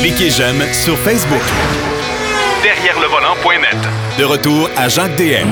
Cliquez j'aime sur Facebook. Derrière le volant.net. De retour à Jacques DM.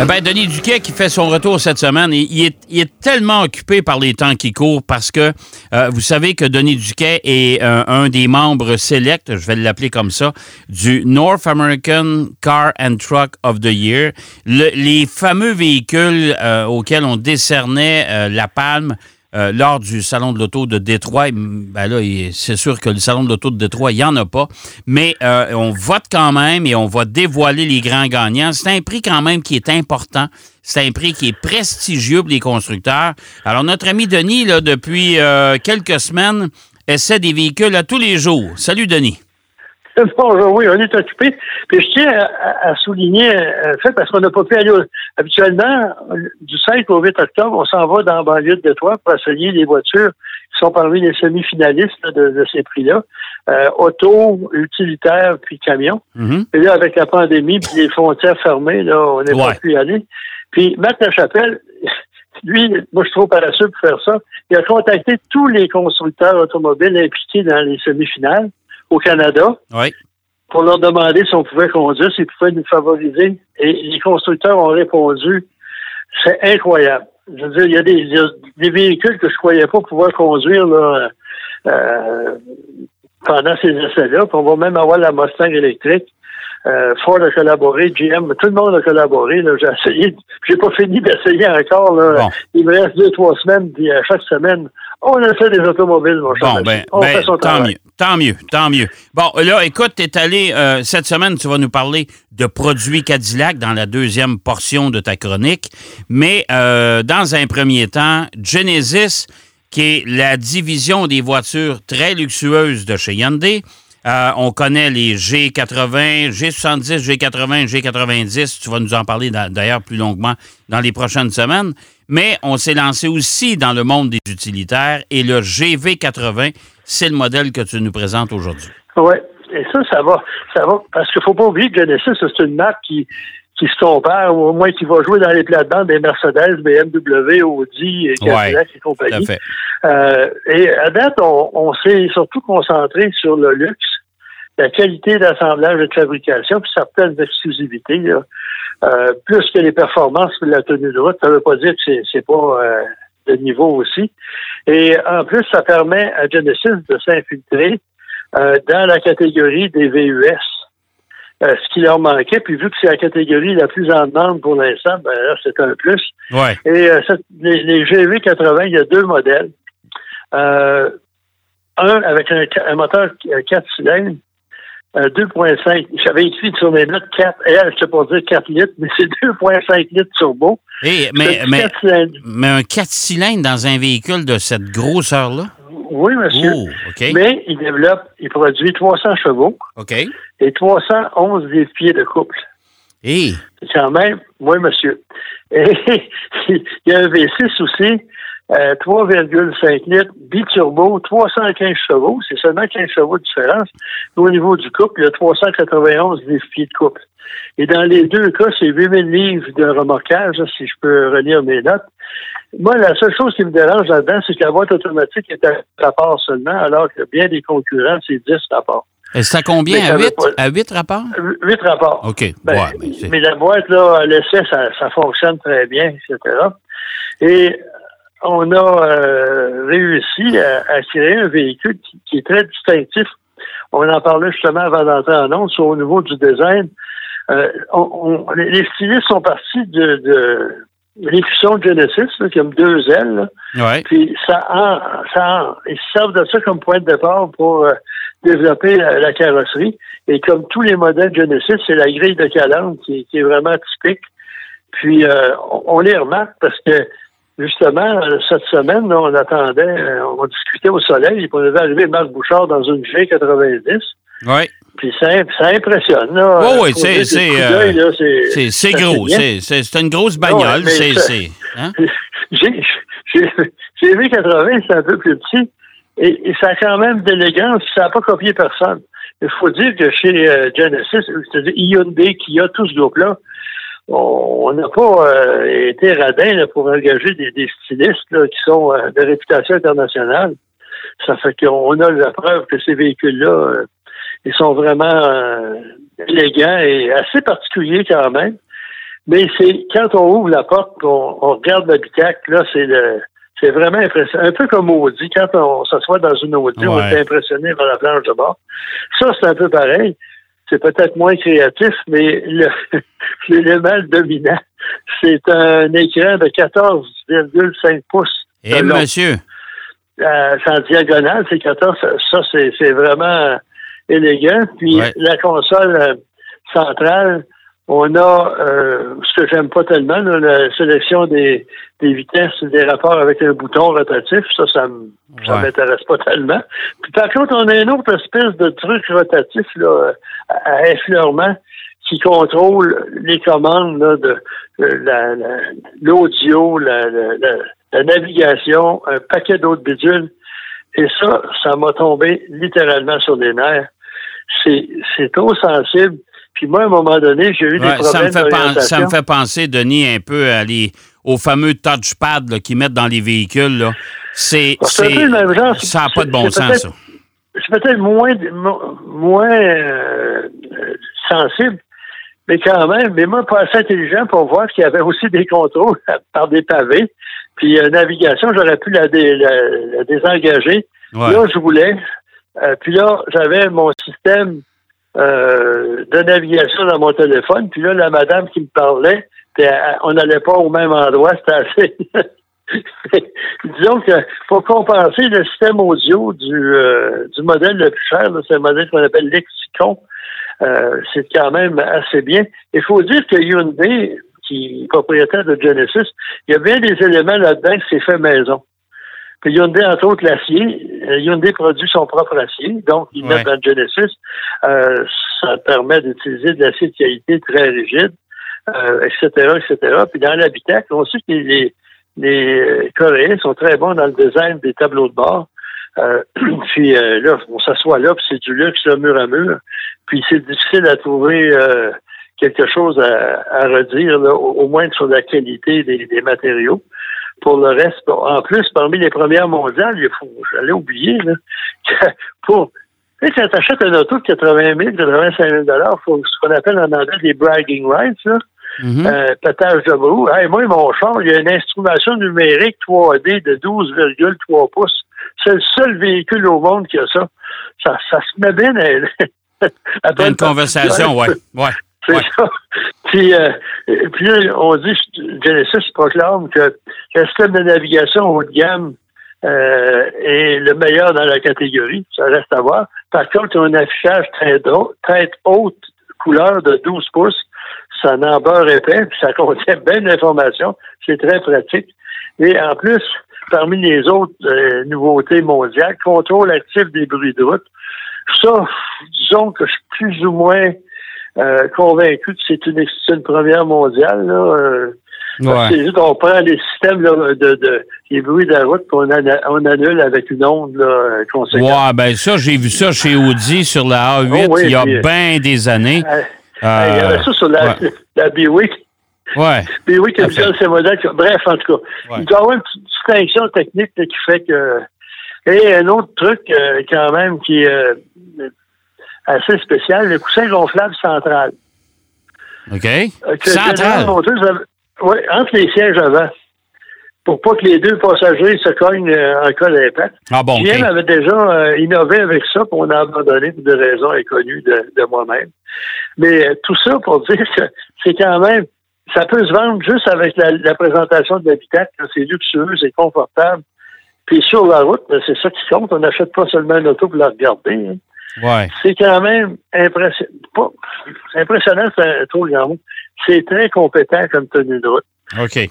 Eh ben, Denis Duquet qui fait son retour cette semaine, il est, il est tellement occupé par les temps qui courent parce que euh, vous savez que Denis Duquet est euh, un des membres select, je vais l'appeler comme ça, du North American Car and Truck of the Year, les fameux véhicules euh, auxquels on décernait la palme euh, lors du Salon de l'Auto de Détroit. Ben là, c'est sûr que le Salon de l'Auto de Détroit, il n'y en a pas. Mais euh, on vote quand même et on va dévoiler les grands gagnants. C'est un prix quand même qui est important. C'est un prix qui est prestigieux pour les constructeurs. Alors, notre ami Denis, là, depuis euh, quelques semaines, essaie des véhicules à tous les jours. Salut, Denis. Bonjour, oui, on est occupé. Puis je tiens à, souligner un fait parce qu'on n'a pas pu aller habituellement du 5 au 8 octobre, on s'en va dans la banlieue de Détroit pour essayer les voitures qui sont parmi les semi-finalistes de, ces prix-là. Euh, auto, utilitaire, puis camion. Mm-hmm. Et là, avec la pandémie, puis les frontières fermées, là, on n'est pas pu y aller. Puis Matt Lachapelle, lui, moi, je suis trop paresseux pour faire ça. Il a contacté tous les constructeurs automobiles impliqués dans les semi-finales au Canada pour leur demander si on pouvait conduire, s'ils pouvaient nous favoriser. Et les constructeurs ont répondu, c'est incroyable. Je veux dire, il y a des, véhicules que je croyais pas pouvoir conduire là, euh, pendant ces essais-là. On va même avoir la Mustang électrique. Euh, Ford a collaboré, GM, tout le monde a collaboré. J'ai essayé, j'ai pas fini d'essayer encore. Là. Il me reste deux, trois semaines, puis à chaque semaine, on a fait des automobiles, mon cher. Bon, ben, ben tant mieux, tant mieux, tant mieux. Bon, là, écoute, tu es allé, euh, cette semaine, tu vas nous parler de produits Cadillac dans la deuxième portion de ta chronique. Mais euh, dans un premier temps, Genesis, qui est la division des voitures très luxueuses de chez Hyundai, euh, on connaît les G80, G70, G80, G90. Tu vas nous en parler d'ailleurs plus longuement dans les prochaines semaines. Mais on s'est lancé aussi dans le monde des utilitaires et le GV80, c'est le modèle que tu nous présentes aujourd'hui. Oui, et ça, ça va, ça va, parce qu'il ne faut pas oublier que Genesis, c'est une marque qui, qui se compare, ou au moins qui va jouer dans les plates-bandes des Mercedes, BMW, Audi, et Cadillac et compagnie. Euh, et à date, on, s'est surtout concentré sur le luxe, la qualité d'assemblage et de fabrication, puis certaines exclusivités. Euh, plus que les performances et la tenue de route, ça ne veut pas dire que c'est, c'est pas euh, de niveau aussi. Et en plus, ça permet à Genesis de s'infiltrer dans la catégorie des VUS. Euh, ce qui leur manquait. Puis vu que c'est la catégorie la plus en demande pour l'instant, ben là, c'est un plus. Ouais. Et euh, les, les, GV80, il y a deux modèles. Euh, un avec un, un moteur 4 cylindres, 2.5. J'avais écrit sur mes notes 4, et je ne sais pas dire 4 litres, mais c'est 2.5 litres turbo. mais, mais, mais un 4 cylindres dans un véhicule de cette grosseur-là? Oui, monsieur. Oh, mais il développe, il produit 300 chevaux. Et 311 pieds de couple. Et? C'est quand même, oui, monsieur. Et il y a un V6 aussi, 3,5 euh, litres, biturbo, 315 chevaux. C'est seulement 15 chevaux de différence. Au niveau du couple, il y a 391 pieds de couple. Et dans les deux cas, c'est 8000 livres de remorquage, si je peux relire mes notes. Moi, la seule chose qui me dérange là-dedans, c'est que la boîte automatique est à rapport seulement, alors que bien des concurrents, c'est 10 rapports. Et à combien? À 8, à 8 rapports? 8 rapports. OK. Ben, mais, la boîte, là, l'essai, ça, ça fonctionne très bien, etc. Et on a euh, réussi à, créer un véhicule qui, est très distinctif. On en parlait justement avant d'entrer en ondes, au niveau du design. Euh, on, les stylistes sont partis de, de de Genesis, là, qui a deux ailes. Puis ça, en, ça ils servent de ça comme point de départ pour euh, développer la, carrosserie. Et comme tous les modèles Genesis, c'est la grille de calandre qui, est vraiment typique. Puis euh, on, les remarque parce que justement, cette semaine, on attendait, euh, on discutait au soleil, et on devait arriver Marc Bouchard dans une G90. Oui. Puis ça, ça impressionne. Là, oh, oui, c'est euh, c'est gros. C'est une grosse bagnole. c'est hein? J'ai vu 80, c'est un peu plus petit. Et, ça a quand même d'élégance. Ça n'a pas copié personne. Il faut dire que chez euh, Genesis, c'est-à-dire Hyundai, qui a tout ce groupe-là, on n'a pas euh, été radin pour engager des, stylistes qui sont de réputation internationale. Ça fait qu'on a la preuve que ces véhicules-là, euh, ils sont vraiment euh, élégants et assez particuliers quand même. Mais c'est quand on ouvre la porte, on, on regarde l'habitacle, là, c'est le c'est vraiment impressionnant. Un peu comme Audi, quand on s'assoit dans une Audi, on est impressionné par la planche de bord. Ça, c'est un peu pareil. C'est peut-être moins créatif, mais l'élément dominant, c'est un écran de 14,5 pouces. Et monsieur? Euh, c'est en diagonale, c'est 14. Ça, c'est vraiment élégant. Puis la console euh, centrale, on a euh, ce que j'aime pas tellement, la sélection des, des vitesses, des rapports avec un bouton rotatif. Ça, ça, m'intéresse pas tellement. Puis par contre, on a une autre espèce de truc rotatif là, à effleurement qui contrôle les commandes de l'audio, la, la, navigation, un paquet d'autres bidules. Et ça, ça m'a tombé littéralement sur les nerfs. C'est trop sensible puis moi, à un moment donné, j'ai eu des problèmes ça me, fait ça me fait penser, Denis, un peu à les, aux fameux touchpads qu'ils mettent dans les véhicules. C'est, ça n'a pas de bon sens, ça. C'est peut-être moins, moins euh, sensible, mais quand même, mais moi, pas assez intelligent pour voir qu'il y avait aussi des contrôles par des pavés. Puis euh, navigation, j'aurais pu la, désengager. Là, je voulais. Euh, puis là, j'avais mon système euh, de navigation dans mon téléphone. Puis là, la madame qui me parlait, on n'allait pas au même endroit, c'était assez. Disons que pour compenser le système audio du, euh, du modèle le plus cher, c'est un modèle qu'on appelle Lexicon, euh, c'est quand même assez bien. Il faut dire que Hyundai, qui est propriétaire de Genesis, il y a bien des éléments là-dedans que c'est fait maison. Puis Hyundai, entre autres, l'acier. Euh, Hyundai produit son propre acier, donc ils mettent dans Genesis. Euh, ça permet d'utiliser de l'acier de qualité très rigide, euh, etc., etc. Puis dans l'habitacle, on sait que les, les Coréens sont très bons dans le design des tableaux de bord. Euh, puis euh, là, on s'assoit là, puis c'est du luxe mur à mur. Puis c'est difficile à trouver quelque chose à, redire, au, moins sur la qualité des matériaux pour le reste, en plus, parmi les premières mondiales, il faut, j'allais oublier, là, pour, tu sais, quand t'achètes un auto de 80 000, 85 000 il faut ce qu'on appelle en anglais des bragging rights, là. Mm-hmm. euh, pétage de brou. Hey, moi, mon char, il y a une instrumentation numérique 3D de 12,3 pouces. C'est le seul véhicule au monde qui a ça. Ça, ça se met bien à, une conversation, oui. Ouais. C'est ça. Puis, euh, puis là, on dit, Genesis proclame que le système de navigation haut de gamme euh, est le meilleur dans la catégorie. Ça reste à voir. Par contre, il y a un affichage très, très haute couleur de 12 pouces. Ça n'en beurre épais, puis ça contient bien d'informations. C'est très pratique. Et en plus, parmi les autres euh, nouveautés mondiales, contrôle actif des bruits de route. Ça, disons que je suis plus ou moins euh, convaincu que c'est une, une, première mondiale. Là, euh, C'est juste qu'on prend les systèmes de, de, les bruits de la route qu'on on annule avec une onde là, conséquente. Ouais, ben ça, j'ai vu ça chez Audi sur la A8 il y a bien des années. Euh, il y avait ça sur la, ouais. la Buick. Ouais. Buick a plusieurs ces modèles. Bref, en tout cas, il doit y avoir une petite distinction technique qui fait que. Et un autre truc, quand même, qui est assez spécial, le coussin gonflable central. OK. Euh, central? Oui, entre les sièges avant. Pour pas que les deux passagers se cognent euh, en cas d'impact. Ah bon, okay. avait déjà euh, innové avec ça, puis on a abandonné pour des raisons inconnues de, moi-même. Mais tout ça pour dire que c'est quand même, ça peut se vendre juste avec la, présentation de l'habitacle. C'est luxueux, c'est confortable. Puis sur la route, ben, c'est ça qui compte. On n'achète pas seulement une auto pour la regarder. Hein. C'est quand même impressionnant. Impressionnant, c'est un trop grand mot. C'est très compétent comme tenue de route.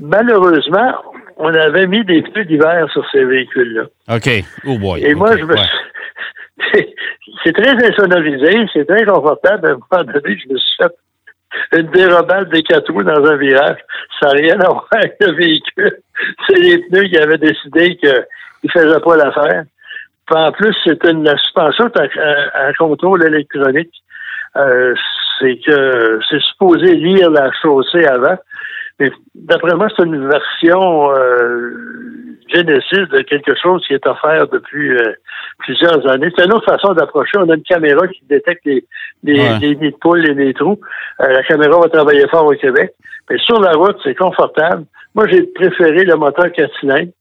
Malheureusement, on avait mis des pneus d'hiver sur ces véhicules-là. OK. Oh boy. Et moi, je me suis... c'est très insonorisé, c'est très confortable. À un moment donné, je me suis fait une dérobade des quatre roues dans un virage. Ça n'a rien à voir avec le véhicule. C'est les pneus qui avaient décidé qu'ils ne faisaient pas l'affaire en plus, c'est une suspension à, contrôle électronique. Euh, c'est que c'est supposé lire la chaussée avant. Mais d'après moi, c'est une version euh, Genesis de quelque chose qui est offert depuis euh, plusieurs années. C'est une autre façon d'approcher. On a une caméra qui détecte les, les, nids de poules et les trous. Euh, la caméra va travailler fort au Québec. Mais sur la route, c'est confortable. Moi, j'ai préféré le moteur 4 cylindres,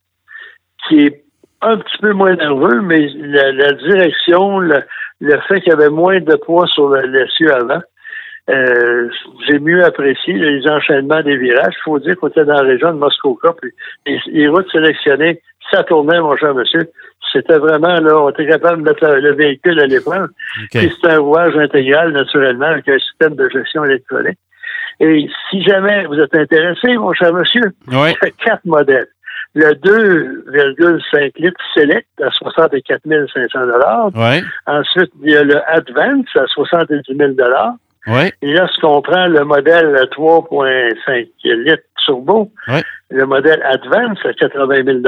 qui est un petit peu moins nerveux, mais la, direction, le, fait qu'il y avait moins de poids sur l'essieu avant, euh, j'ai mieux apprécié les enchaînements des virages. Il faut dire qu'on était dans la région de Muskoka, puis les, routes sélectionnées, ça tournait, mon cher monsieur. C'était vraiment, là, on était capable de mettre le, véhicule à l'épreuve. Okay. c'est un rouage intégral, naturellement, avec un système de gestion électronique. Et si jamais vous êtes intéressé, mon cher monsieur, il y a quatre modèles. Le 2,5 litres Select à 64 500 ouais. Ensuite, il y a le Advance à 70 000 oui. Et là, si on prend le modèle 3.5 litres turbo, le modèle Advance à 80 000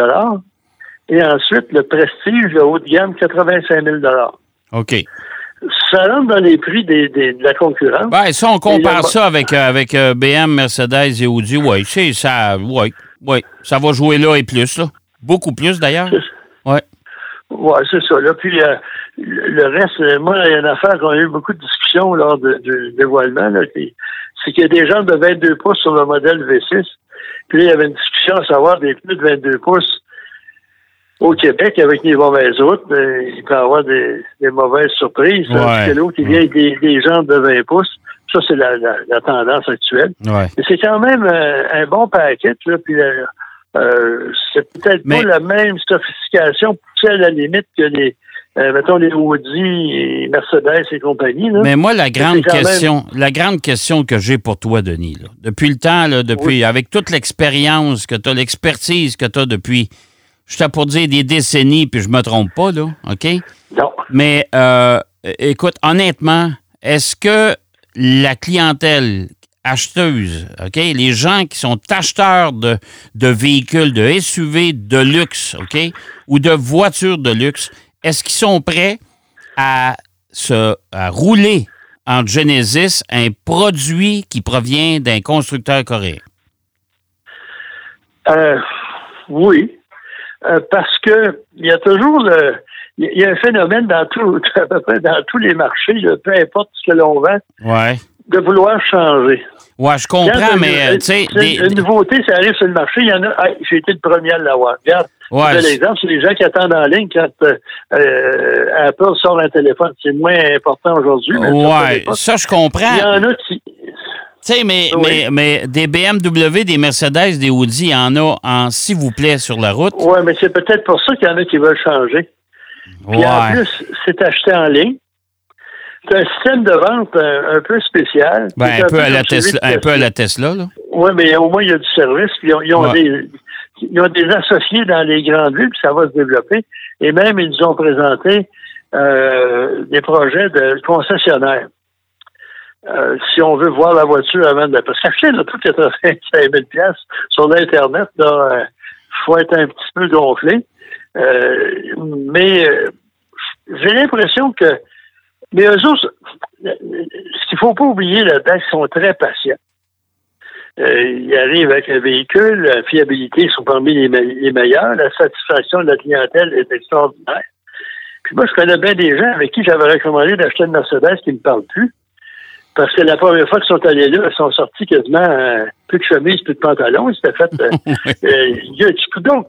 et ensuite le Prestige, le haut de gamme, 85 000 OK. Ça rentre dans les prix des, de la concurrence. Ben, ça, on compare ça avec, euh, avec euh, BM, Mercedes et Audi. Oui, c'est ça. Oui, oui. Ça va jouer là et plus, là. Beaucoup plus, d'ailleurs. Oui. Oui, c'est ça. Là, puis euh, le reste, euh, moi, il y a une affaire qu'on a eu beaucoup de discussions lors du dévoilement, c'est qu'il y a des gens de 22 pouces sur le modèle V6. Puis là, il y avait une discussion à savoir des pneus de 22 pouces au Québec avec les mauvaises routes. il peut y avoir des, mauvaises surprises. Ouais. que l'autre, il vient avec des, gens de 20 pouces. Ça, c'est la, tendance actuelle. Ouais. c'est quand même euh, un bon paquet. Là, puis euh, c'est peut-être pas la même sophistication, à la limite que les, euh, mettons les Audi et Mercedes et compagnie. Mais moi, la grande question, la grande question que j'ai pour toi, Denis, depuis le temps, là, depuis, avec toute l'expérience que tu as, l'expertise que tu as depuis, je t'ai pour dire des décennies, puis je me trompe pas, là, OK? Non. Mais euh, écoute, honnêtement, est-ce que la clientèle acheteuses, OK? Les gens qui sont acheteurs de, véhicules, de SUV de luxe, OK? Ou de voitures de luxe, est-ce qu'ils sont prêts à se rouler en Genesis un produit qui provient d'un constructeur coréen? Euh, oui, euh, parce que il y a toujours le, il y a un phénomène dans tout, à peu près dans tous les marchés, peu importe ce que l'on vend. Ouais de vouloir changer. Ouais, je comprends, mais tu sais. Une nouveauté, ça arrive sur le marché, il y en a. j'ai été le premier à l'avoir. Regarde, ouais, l'exemple, c'est les gens qui attendent en ligne quand euh, euh, Apple sort un téléphone. C'est moins important aujourd'hui. Ouais, ça, je comprends. Il y en a qui. Tu sais, mais, mais, mais des BMW, des Mercedes, des Audi, il y en a en s'il vous plaît sur la route. Oui, mais c'est peut-être pour ça qu'il y en a qui veulent changer. Puis en plus, c'est acheté en ligne. C'est un système de vente un, peu spécial. Ben, un, peu, à la Tesla, un peu à la Tesla, là. Oui, mais au moins, il y a du service. Puis ils, ont, des, ils ont des associés dans les grandes villes, puis ça va se développer. Et même, ils nous ont présenté euh, des projets de concessionnaires. Euh, si on veut voir la voiture avant de... Parce qu'acheter le tout 85 000 sur l'Internet, il euh, faut être un petit peu gonflé. Mais j'ai l'impression que mais eux autres, ce qu'il faut pas oublier là-dedans, ils sont très patients. Euh, ils arrivent avec un véhicule, la fiabilité sont parmi les, meilleures, la satisfaction de la clientèle est extraordinaire. Puis moi, je connais bien des gens avec qui j'avais recommandé d'acheter une Mercedes qui ne me parlent plus. Parce que la première fois qu'ils sont allés là, ils sont sortis quasiment euh, plus de chemise, plus de pantalon. Ils s'étaient fait. Euh, euh, il y a du donc,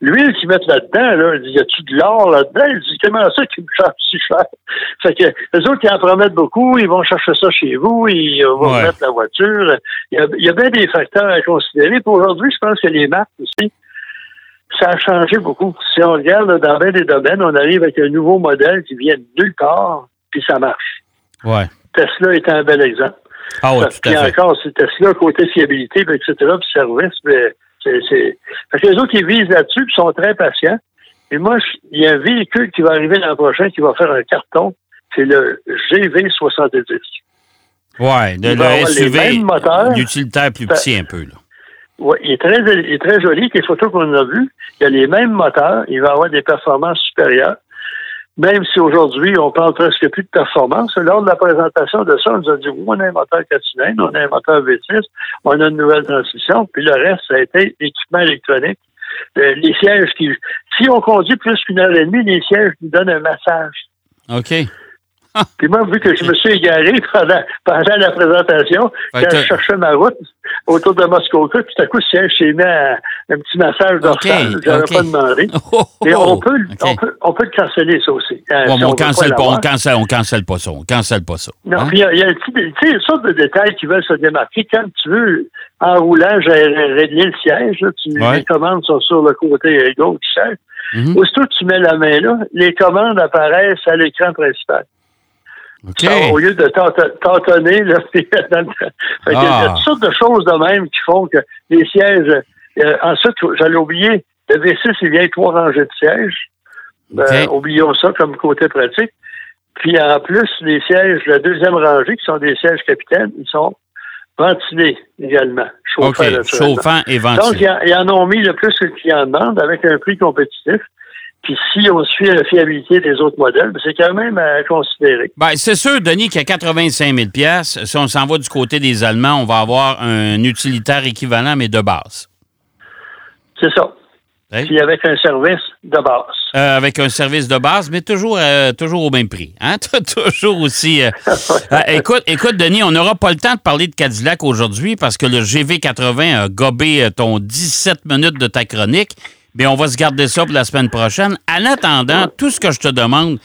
l'huile qu'ils mettent là-dedans, là, il y a-tu de l'or là-dedans? Il dit comment ça qui me charge si cher? Fait que les autres, ils en promettent beaucoup, ils vont chercher ça chez vous, ils vont mettre la voiture. Il y, a, il y a bien des facteurs à considérer. Pour aujourd'hui, je pense que les marques aussi, ça a changé beaucoup. Si on regarde dans bien des domaines, on arrive avec un nouveau modèle qui vient de nulle part, puis ça marche. Ouais. Tesla est un bel exemple. Ah oui, tout à fait. encore, c'est Tesla, côté fiabilité, ben, etc., puis service, mais c'est, c'est... Fait que les autres, ils visent là-dessus, puis sont très patients. Et moi, il y a un véhicule qui va arriver l'an prochain qui va faire un carton, c'est le GV70. Oui, le, le SUV, l'utilitaire plus petit un peu. Là. Oui, il est très, il est très joli. Les photos qu'on a vues, il y a les mêmes moteurs. Il va avoir des performances supérieures. Même si aujourd'hui, on parle presque plus de performance, lors de la présentation de ça, on nous a dit, on a un moteur 4 on a un moteur V6, on a une nouvelle transmission, puis le reste, ça a été équipement électronique. Euh, les sièges qui... Si on conduit plus qu'une heure et demie, les sièges nous donnent un massage. OK. Puis moi, vu que je me suis égaré pendant, pendant la présentation, quand je cherchais ma route autour de Moscou, puis tout à coup, siège s'est mis un petit massage dorsal. Okay, je n'avais pas demandé. Oh, oh, Et on peut, on peut, on peut le canceller, ça aussi. Hein, bon, si on, cancelle pas, on, cancelle, on cancelle pas ça. On cancelle pas ça. Non, hein? puis il y, a, un petit, tu sais, une sorte de détails qui veulent se démarquer. Quand tu veux, en roulant, régler le siège, tu, les commandes sont sur le côté gauche du siège. Mm Aussitôt que tu mets la main là, les commandes apparaissent à l'écran principal. Au lieu de tâtonner, là, il y a toutes sortes de choses de même qui font que les sièges. Euh, ensuite, j'allais oublier, le V6, il vient avec trois rangées de sièges. Ben, oublions ça comme côté pratique. Puis en plus, les sièges, la deuxième rangée, qui sont des sièges capitaines, ils sont ventilés également. Chauffant, et ventilé. Donc, ils en ont mis le plus que le client demande avec un prix compétitif. Puis si on suit la fiabilité des autres modèles, ben, c'est quand même à considérer. Ben, c'est sûr, Denis, qu'à 85 000 si on s'en va du côté des Allemands, on va avoir un utilitaire équivalent, mais de base. C'est ça. Puis avec un service de base. Euh, avec un service de base, mais toujours, euh, toujours au même prix. Hein? toujours aussi. Euh, écoute, écoute, Denis, on n'aura pas le temps de parler de Cadillac aujourd'hui parce que le GV80 a gobé ton 17 minutes de ta chronique. Mais on va se garder ça pour la semaine prochaine. En attendant, tout ce que je te demande,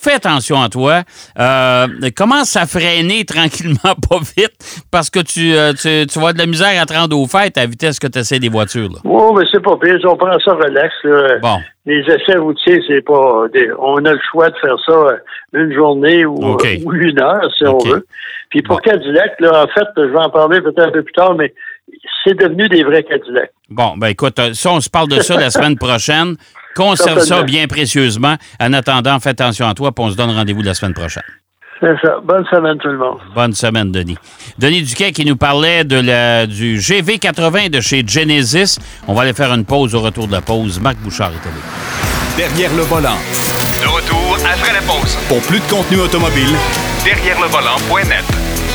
fais attention à toi. Euh, commence à freiner tranquillement, pas vite, parce que tu, euh, tu, tu, vas avoir de la misère à te rendre aux fêtes à la vitesse que tu essaies des voitures. Oui, mais c'est pas pire. On prend ça relax. Bon. Les essais routiers, c'est pas. on a le choix de faire ça euh, une journée ou, une heure, si on veut. Puis pour Cadillac, là, en fait, je vais en parler peut-être un peu plus tard, mais c'est devenu des vrais Cadillacs. Bon, ben écoute, ça, on se parle de ça la semaine prochaine. Conserve ça bien précieusement. En attendant, fais attention à toi, puis on se donne rendez-vous la semaine prochaine. C'est ça. Bonne semaine, tout le monde. Bonne semaine, Denis. Denis Duquet qui nous parlait de la, du GV80 de chez Genesis. On va aller faire une pause au retour de la pause. Marc Bouchard est avec Derrière le volant. De retour après la pause. Pour plus de contenu automobile, derrière le volant.net.